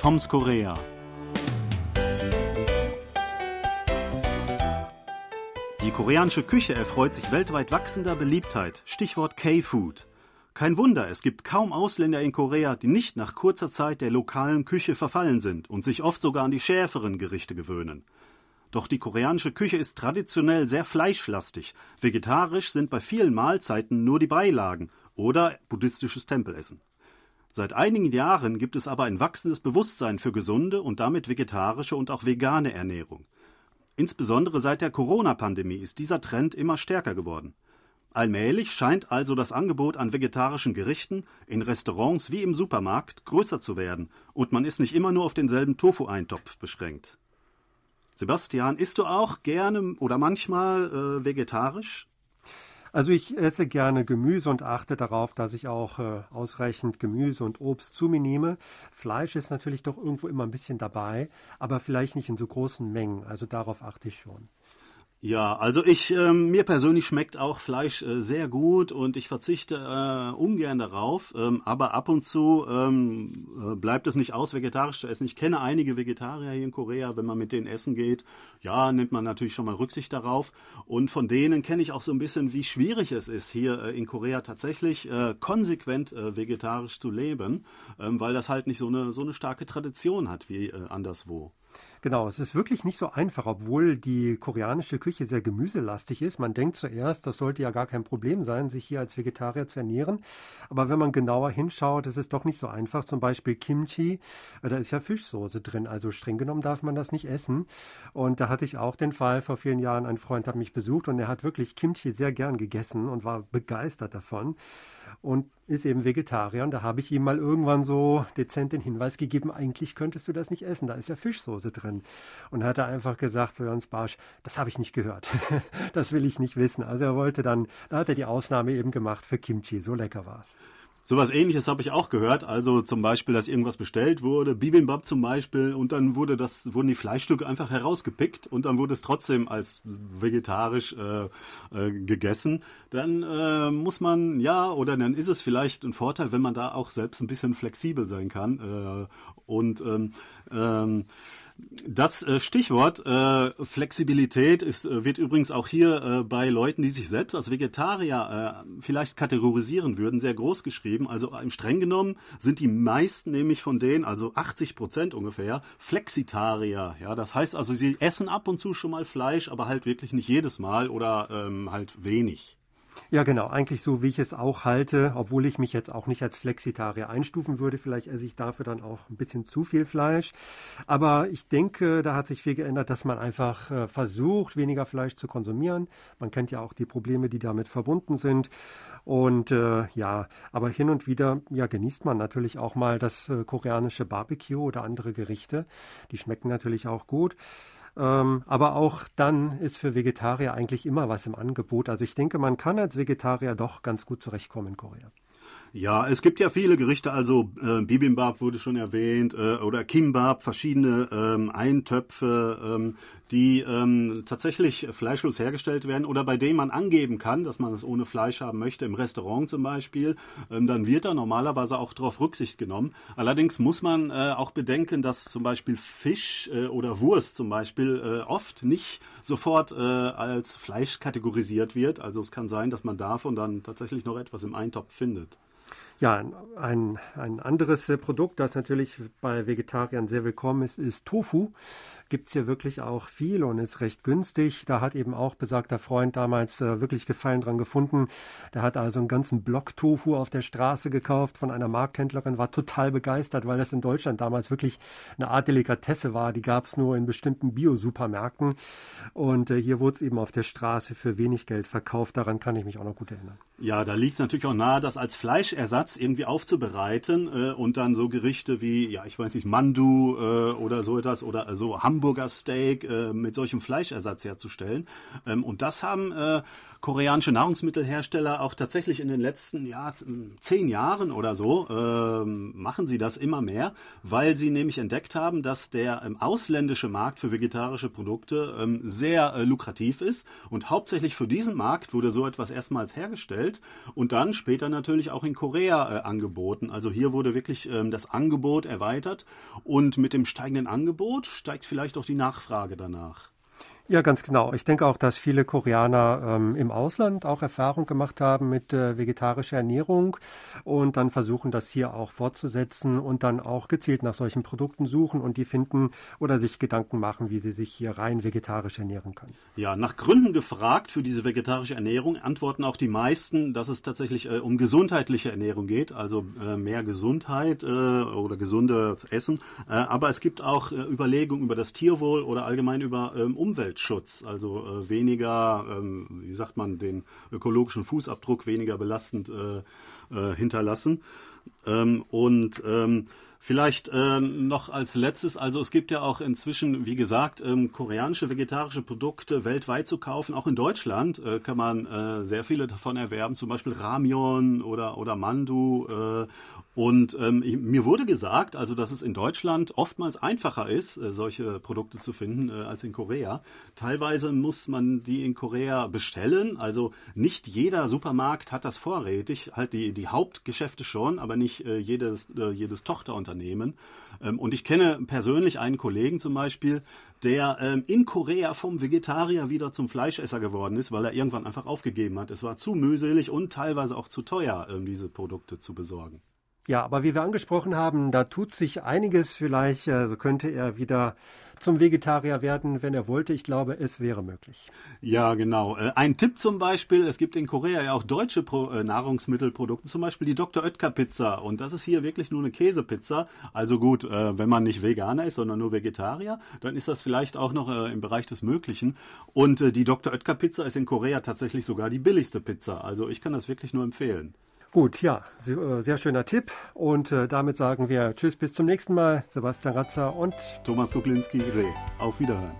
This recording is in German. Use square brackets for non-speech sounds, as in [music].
Toms Korea. Die koreanische Küche erfreut sich weltweit wachsender Beliebtheit. Stichwort K-Food. Kein Wunder, es gibt kaum Ausländer in Korea, die nicht nach kurzer Zeit der lokalen Küche verfallen sind und sich oft sogar an die schärferen Gerichte gewöhnen. Doch die koreanische Küche ist traditionell sehr fleischlastig. Vegetarisch sind bei vielen Mahlzeiten nur die Beilagen oder buddhistisches Tempelessen. Seit einigen Jahren gibt es aber ein wachsendes Bewusstsein für gesunde und damit vegetarische und auch vegane Ernährung. Insbesondere seit der Corona-Pandemie ist dieser Trend immer stärker geworden. Allmählich scheint also das Angebot an vegetarischen Gerichten in Restaurants wie im Supermarkt größer zu werden und man ist nicht immer nur auf denselben Tofu-Eintopf beschränkt. Sebastian, isst du auch gerne oder manchmal äh, vegetarisch? Also ich esse gerne Gemüse und achte darauf, dass ich auch äh, ausreichend Gemüse und Obst zu mir nehme. Fleisch ist natürlich doch irgendwo immer ein bisschen dabei, aber vielleicht nicht in so großen Mengen. Also darauf achte ich schon. Ja, also ich ähm, mir persönlich schmeckt auch Fleisch äh, sehr gut und ich verzichte äh, ungern darauf, ähm, aber ab und zu ähm, äh, bleibt es nicht aus, vegetarisch zu essen. Ich kenne einige Vegetarier hier in Korea, wenn man mit denen essen geht, ja, nimmt man natürlich schon mal Rücksicht darauf und von denen kenne ich auch so ein bisschen, wie schwierig es ist, hier äh, in Korea tatsächlich äh, konsequent äh, vegetarisch zu leben, ähm, weil das halt nicht so eine so eine starke Tradition hat wie äh, anderswo. Genau, es ist wirklich nicht so einfach, obwohl die koreanische Küche sehr gemüselastig ist. Man denkt zuerst, das sollte ja gar kein Problem sein, sich hier als Vegetarier zu ernähren. Aber wenn man genauer hinschaut, ist es doch nicht so einfach. Zum Beispiel Kimchi, äh, da ist ja Fischsoße drin. Also streng genommen darf man das nicht essen. Und da hatte ich auch den Fall, vor vielen Jahren, ein Freund hat mich besucht und er hat wirklich Kimchi sehr gern gegessen und war begeistert davon und ist eben Vegetarier. Und da habe ich ihm mal irgendwann so dezent den Hinweis gegeben, eigentlich könntest du das nicht essen, da ist ja Fischsoße drin. Und hat er einfach gesagt, so Jans Barsch, das habe ich nicht gehört. [laughs] das will ich nicht wissen. Also er wollte dann, da hat er die Ausnahme eben gemacht für Kimchi, so lecker war es. Sowas ähnliches habe ich auch gehört. Also zum Beispiel, dass irgendwas bestellt wurde, Bibimbap zum Beispiel, und dann wurde das, wurden die Fleischstücke einfach herausgepickt und dann wurde es trotzdem als vegetarisch äh, äh, gegessen. Dann äh, muss man, ja, oder dann ist es vielleicht ein Vorteil, wenn man da auch selbst ein bisschen flexibel sein kann. Äh, und ähm, ähm, das äh, Stichwort äh, Flexibilität ist, äh, wird übrigens auch hier äh, bei Leuten, die sich selbst als Vegetarier äh, vielleicht kategorisieren würden, sehr groß geschrieben. Also im streng genommen sind die meisten nämlich von denen, also 80 Prozent ungefähr, Flexitarier. Ja, das heißt also, sie essen ab und zu schon mal Fleisch, aber halt wirklich nicht jedes Mal oder ähm, halt wenig. Ja, genau. Eigentlich so, wie ich es auch halte, obwohl ich mich jetzt auch nicht als Flexitarier einstufen würde. Vielleicht esse ich dafür dann auch ein bisschen zu viel Fleisch. Aber ich denke, da hat sich viel geändert, dass man einfach äh, versucht, weniger Fleisch zu konsumieren. Man kennt ja auch die Probleme, die damit verbunden sind. Und äh, ja, aber hin und wieder ja, genießt man natürlich auch mal das äh, koreanische Barbecue oder andere Gerichte. Die schmecken natürlich auch gut. Ähm, aber auch dann ist für Vegetarier eigentlich immer was im Angebot. Also ich denke, man kann als Vegetarier doch ganz gut zurechtkommen in Korea. Ja, es gibt ja viele Gerichte, also äh, Bibimbap wurde schon erwähnt äh, oder Kimbap, verschiedene ähm, Eintöpfe, ähm, die ähm, tatsächlich fleischlos hergestellt werden oder bei denen man angeben kann, dass man es ohne Fleisch haben möchte, im Restaurant zum Beispiel, ähm, dann wird da normalerweise auch darauf Rücksicht genommen. Allerdings muss man äh, auch bedenken, dass zum Beispiel Fisch äh, oder Wurst zum Beispiel äh, oft nicht sofort äh, als Fleisch kategorisiert wird. Also es kann sein, dass man davon dann tatsächlich noch etwas im Eintopf findet. Ja, ein, ein anderes äh, Produkt, das natürlich bei Vegetariern sehr willkommen ist, ist Tofu gibt es hier wirklich auch viel und ist recht günstig. Da hat eben auch besagter Freund damals äh, wirklich Gefallen dran gefunden. Der hat also einen ganzen Block Tofu auf der Straße gekauft von einer Markthändlerin, war total begeistert, weil das in Deutschland damals wirklich eine Art Delikatesse war. Die gab es nur in bestimmten Bio-Supermärkten. Und äh, hier wurde es eben auf der Straße für wenig Geld verkauft. Daran kann ich mich auch noch gut erinnern. Ja, da liegt es natürlich auch nahe, das als Fleischersatz irgendwie aufzubereiten äh, und dann so Gerichte wie, ja, ich weiß nicht, Mandu äh, oder so etwas oder so Hamburger Steak äh, mit solchem Fleischersatz herzustellen. Ähm, und das haben äh, koreanische Nahrungsmittelhersteller auch tatsächlich in den letzten ja, zehn Jahren oder so ähm, machen sie das immer mehr, weil sie nämlich entdeckt haben, dass der ähm, ausländische Markt für vegetarische Produkte ähm, sehr äh, lukrativ ist und hauptsächlich für diesen Markt wurde so etwas erstmals hergestellt und dann später natürlich auch in Korea Korea äh, angeboten. Also hier wurde wirklich ähm, das Angebot erweitert und mit dem steigenden Angebot steigt vielleicht auch die Nachfrage danach. Ja, ganz genau. Ich denke auch, dass viele Koreaner ähm, im Ausland auch Erfahrung gemacht haben mit äh, vegetarischer Ernährung und dann versuchen, das hier auch fortzusetzen und dann auch gezielt nach solchen Produkten suchen und die finden oder sich Gedanken machen, wie sie sich hier rein vegetarisch ernähren können. Ja, nach Gründen gefragt für diese vegetarische Ernährung antworten auch die meisten, dass es tatsächlich äh, um gesundheitliche Ernährung geht, also äh, mehr Gesundheit äh, oder gesundes Essen. Äh, aber es gibt auch äh, Überlegungen über das Tierwohl oder allgemein über ähm, Umwelt. Umweltschutz, also äh, weniger, ähm, wie sagt man, den ökologischen Fußabdruck weniger belastend äh, äh, hinterlassen. Ähm, und ähm, Vielleicht ähm, noch als letztes, also es gibt ja auch inzwischen, wie gesagt, ähm, koreanische vegetarische Produkte weltweit zu kaufen. Auch in Deutschland äh, kann man äh, sehr viele davon erwerben, zum Beispiel Ramion oder, oder Mandu. Äh, und ähm, mir wurde gesagt, also dass es in Deutschland oftmals einfacher ist, äh, solche Produkte zu finden äh, als in Korea. Teilweise muss man die in Korea bestellen. Also nicht jeder Supermarkt hat das vorrätig. Halt die, die Hauptgeschäfte schon, aber nicht äh, jedes, jedes Tochterunternehmen. Ähm, und ich kenne persönlich einen Kollegen zum Beispiel, der ähm, in Korea vom Vegetarier wieder zum Fleischesser geworden ist, weil er irgendwann einfach aufgegeben hat. Es war zu mühselig und teilweise auch zu teuer, ähm, diese Produkte zu besorgen. Ja, aber wie wir angesprochen haben, da tut sich einiges. Vielleicht also könnte er wieder zum Vegetarier werden, wenn er wollte. Ich glaube, es wäre möglich. Ja, genau. Äh, ein Tipp zum Beispiel, es gibt in Korea ja auch deutsche äh, Nahrungsmittelprodukte, zum Beispiel die Dr. Oetker Pizza. Und das ist hier wirklich nur eine Käsepizza. Also gut, wenn man nicht Veganer ist, sondern nur Vegetarier, dann ist das vielleicht auch noch im Bereich des Möglichen. Und die Dr. Oetker Pizza ist in Korea tatsächlich sogar die billigste Pizza. Also ich kann das wirklich nur empfehlen. Gut, ja, äh, sehr schöner Tipp. Und äh, damit sagen wir Tschüss, bis zum nächsten Mal. Sebastian Ratzer und Thomas Kuklinski, Reh. Auf Wiederhören.